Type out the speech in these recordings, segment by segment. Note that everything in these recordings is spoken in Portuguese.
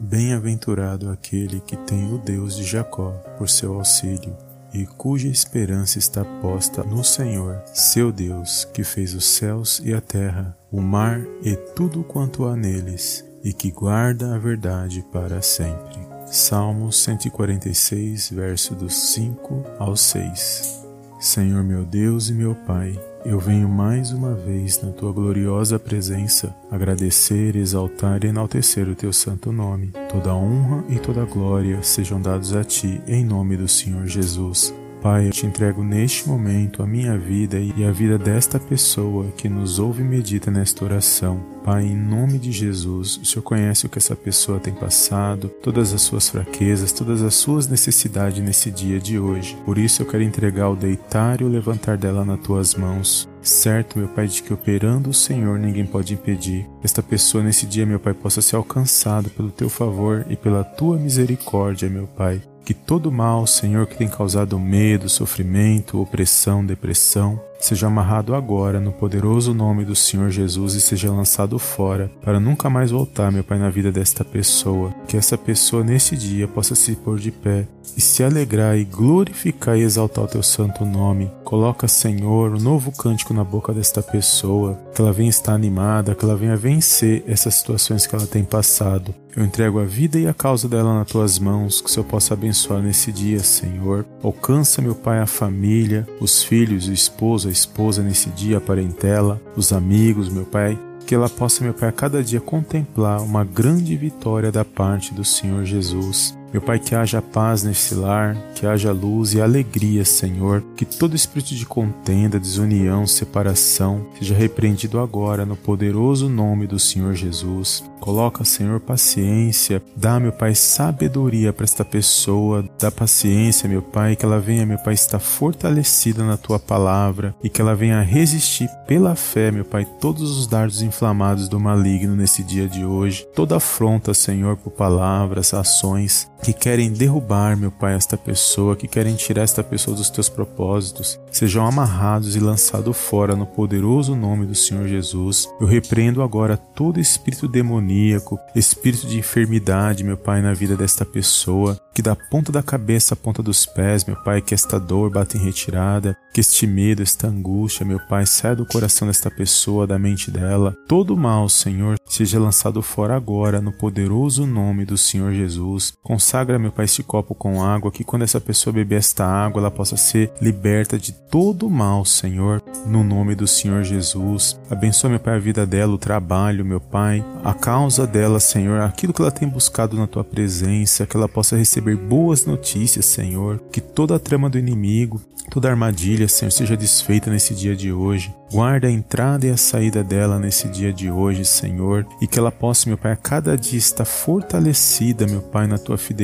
Bem-aventurado aquele que tem o Deus de Jacó por seu auxílio e cuja esperança está posta no Senhor, seu Deus, que fez os céus e a terra, o mar e tudo quanto há neles, e que guarda a verdade para sempre. Salmos 146, verso dos 5 ao 6. Senhor meu Deus e meu Pai, eu venho mais uma vez na tua gloriosa presença agradecer, exaltar e enaltecer o teu santo nome. Toda honra e toda glória sejam dados a ti em nome do Senhor Jesus. Pai, eu te entrego neste momento a minha vida e a vida desta pessoa que nos ouve e medita nesta oração. Pai, em nome de Jesus, o Senhor conhece o que essa pessoa tem passado, todas as suas fraquezas, todas as suas necessidades nesse dia de hoje. Por isso eu quero entregar o deitar e o levantar dela nas tuas mãos. Certo, meu Pai, de que operando o Senhor ninguém pode impedir. Esta pessoa nesse dia, meu Pai, possa ser alcançado pelo teu favor e pela tua misericórdia, meu Pai que todo mal, Senhor, que tem causado medo, sofrimento, opressão, depressão, seja amarrado agora no poderoso nome do Senhor Jesus e seja lançado fora, para nunca mais voltar, meu Pai, na vida desta pessoa. Que essa pessoa nesse dia possa se pôr de pé e se alegrar e glorificar e exaltar o teu santo nome. Coloca, Senhor, um novo cântico na boca desta pessoa, que ela venha estar animada, que ela venha vencer essas situações que ela tem passado. Eu entrego a vida e a causa dela nas tuas mãos, que o Senhor possa abençoar nesse dia, Senhor. Alcança, meu Pai, a família, os filhos, o esposo, a esposa nesse dia, a parentela, os amigos, meu Pai, que ela possa, meu Pai, a cada dia contemplar uma grande vitória da parte do Senhor Jesus. Meu Pai, que haja paz nesse lar, que haja luz e alegria, Senhor, que todo espírito de contenda, desunião, separação seja repreendido agora no poderoso nome do Senhor Jesus. Coloca, Senhor, paciência, dá, meu Pai, sabedoria para esta pessoa, dá paciência, meu Pai, que ela venha, meu Pai, estar fortalecida na tua palavra e que ela venha resistir pela fé, meu Pai, todos os dardos inflamados do maligno nesse dia de hoje, toda afronta, Senhor, por palavras, ações que querem derrubar, meu Pai, esta pessoa, que querem tirar esta pessoa dos teus propósitos, sejam amarrados e lançados fora no poderoso nome do Senhor Jesus. Eu repreendo agora todo espírito demoníaco, espírito de enfermidade, meu Pai, na vida desta pessoa, que da ponta da cabeça à ponta dos pés, meu Pai, que esta dor bata em retirada, que este medo, esta angústia, meu Pai, saia do coração desta pessoa, da mente dela. Todo mal, Senhor, seja lançado fora agora no poderoso nome do Senhor Jesus. Consagra, meu Pai, este copo com água, que quando essa pessoa beber esta água, ela possa ser liberta de todo mal, Senhor, no nome do Senhor Jesus. Abençoa, meu Pai, a vida dela, o trabalho, meu Pai, a causa dela, Senhor, aquilo que ela tem buscado na tua presença, que ela possa receber boas notícias, Senhor, que toda a trama do inimigo, toda armadilha, Senhor, seja desfeita nesse dia de hoje. Guarda a entrada e a saída dela nesse dia de hoje, Senhor, e que ela possa, meu Pai, a cada dia estar fortalecida, meu Pai, na tua fidelidade,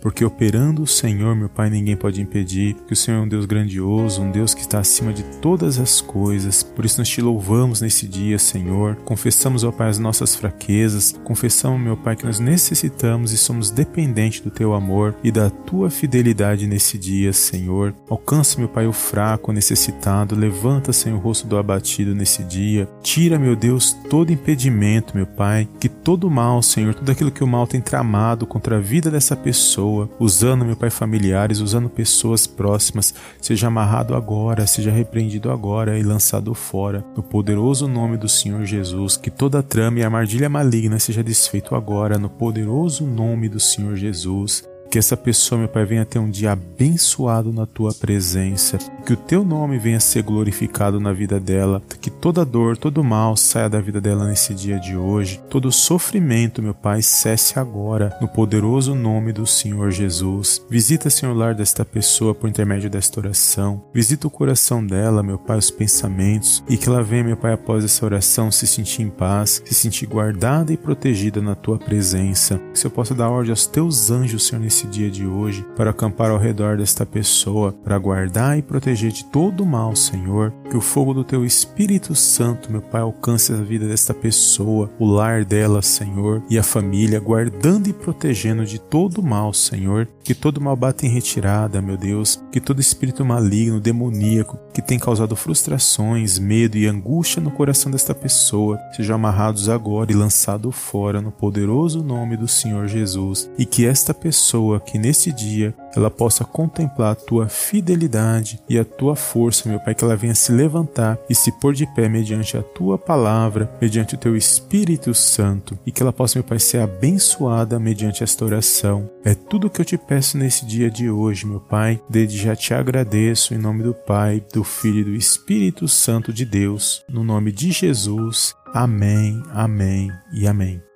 porque operando o Senhor, meu Pai, ninguém pode impedir, que o Senhor é um Deus grandioso, um Deus que está acima de todas as coisas. Por isso nós te louvamos nesse dia, Senhor. Confessamos, ó Pai, as nossas fraquezas, confessamos, meu Pai, que nós necessitamos e somos dependentes do teu amor e da tua fidelidade nesse dia, Senhor. Alcança, meu Pai, o fraco, o necessitado, levanta, Senhor, o rosto do abatido nesse dia. Tira, meu Deus, todo impedimento, meu Pai, que todo mal, Senhor, tudo aquilo que o mal tem tramado contra a vida dessa pessoa, usando, meu Pai, familiares, usando pessoas próximas, seja amarrado agora, seja repreendido agora e lançado fora, no poderoso nome do Senhor Jesus. Que toda trama e armadilha maligna seja desfeito agora, no poderoso nome do Senhor Jesus. Que essa pessoa, meu Pai, venha ter um dia abençoado na tua presença. Que o teu nome venha ser glorificado na vida dela. Que toda dor, todo mal saia da vida dela nesse dia de hoje. Todo sofrimento, meu Pai, cesse agora no poderoso nome do Senhor Jesus. Visita, Senhor, o lar desta pessoa por intermédio desta oração. Visita o coração dela, meu Pai, os pensamentos. E que ela venha, meu Pai, após essa oração se sentir em paz, se sentir guardada e protegida na tua presença. Que eu possa dar ordem aos teus anjos, Senhor, nesse nesse dia de hoje para acampar ao redor desta pessoa, para guardar e proteger de todo o mal, Senhor. Que o fogo do teu Espírito Santo, meu Pai, alcance a vida desta pessoa, o lar dela, Senhor, e a família, guardando e protegendo de todo o mal, Senhor. Que todo mal bata em retirada, meu Deus. Que todo espírito maligno, demoníaco, que tem causado frustrações, medo e angústia no coração desta pessoa sejam amarrados agora e lançados fora no poderoso nome do Senhor Jesus, e que esta pessoa que neste dia ela possa contemplar a tua fidelidade e a tua força, meu Pai, que ela venha se levantar e se pôr de pé mediante a tua palavra, mediante o teu Espírito Santo, e que ela possa, meu Pai, ser abençoada mediante esta oração. É tudo que eu te peço nesse dia de hoje, meu Pai. Desde já te agradeço em nome do Pai, do Filho e do Espírito Santo de Deus, no nome de Jesus. Amém, amém e amém.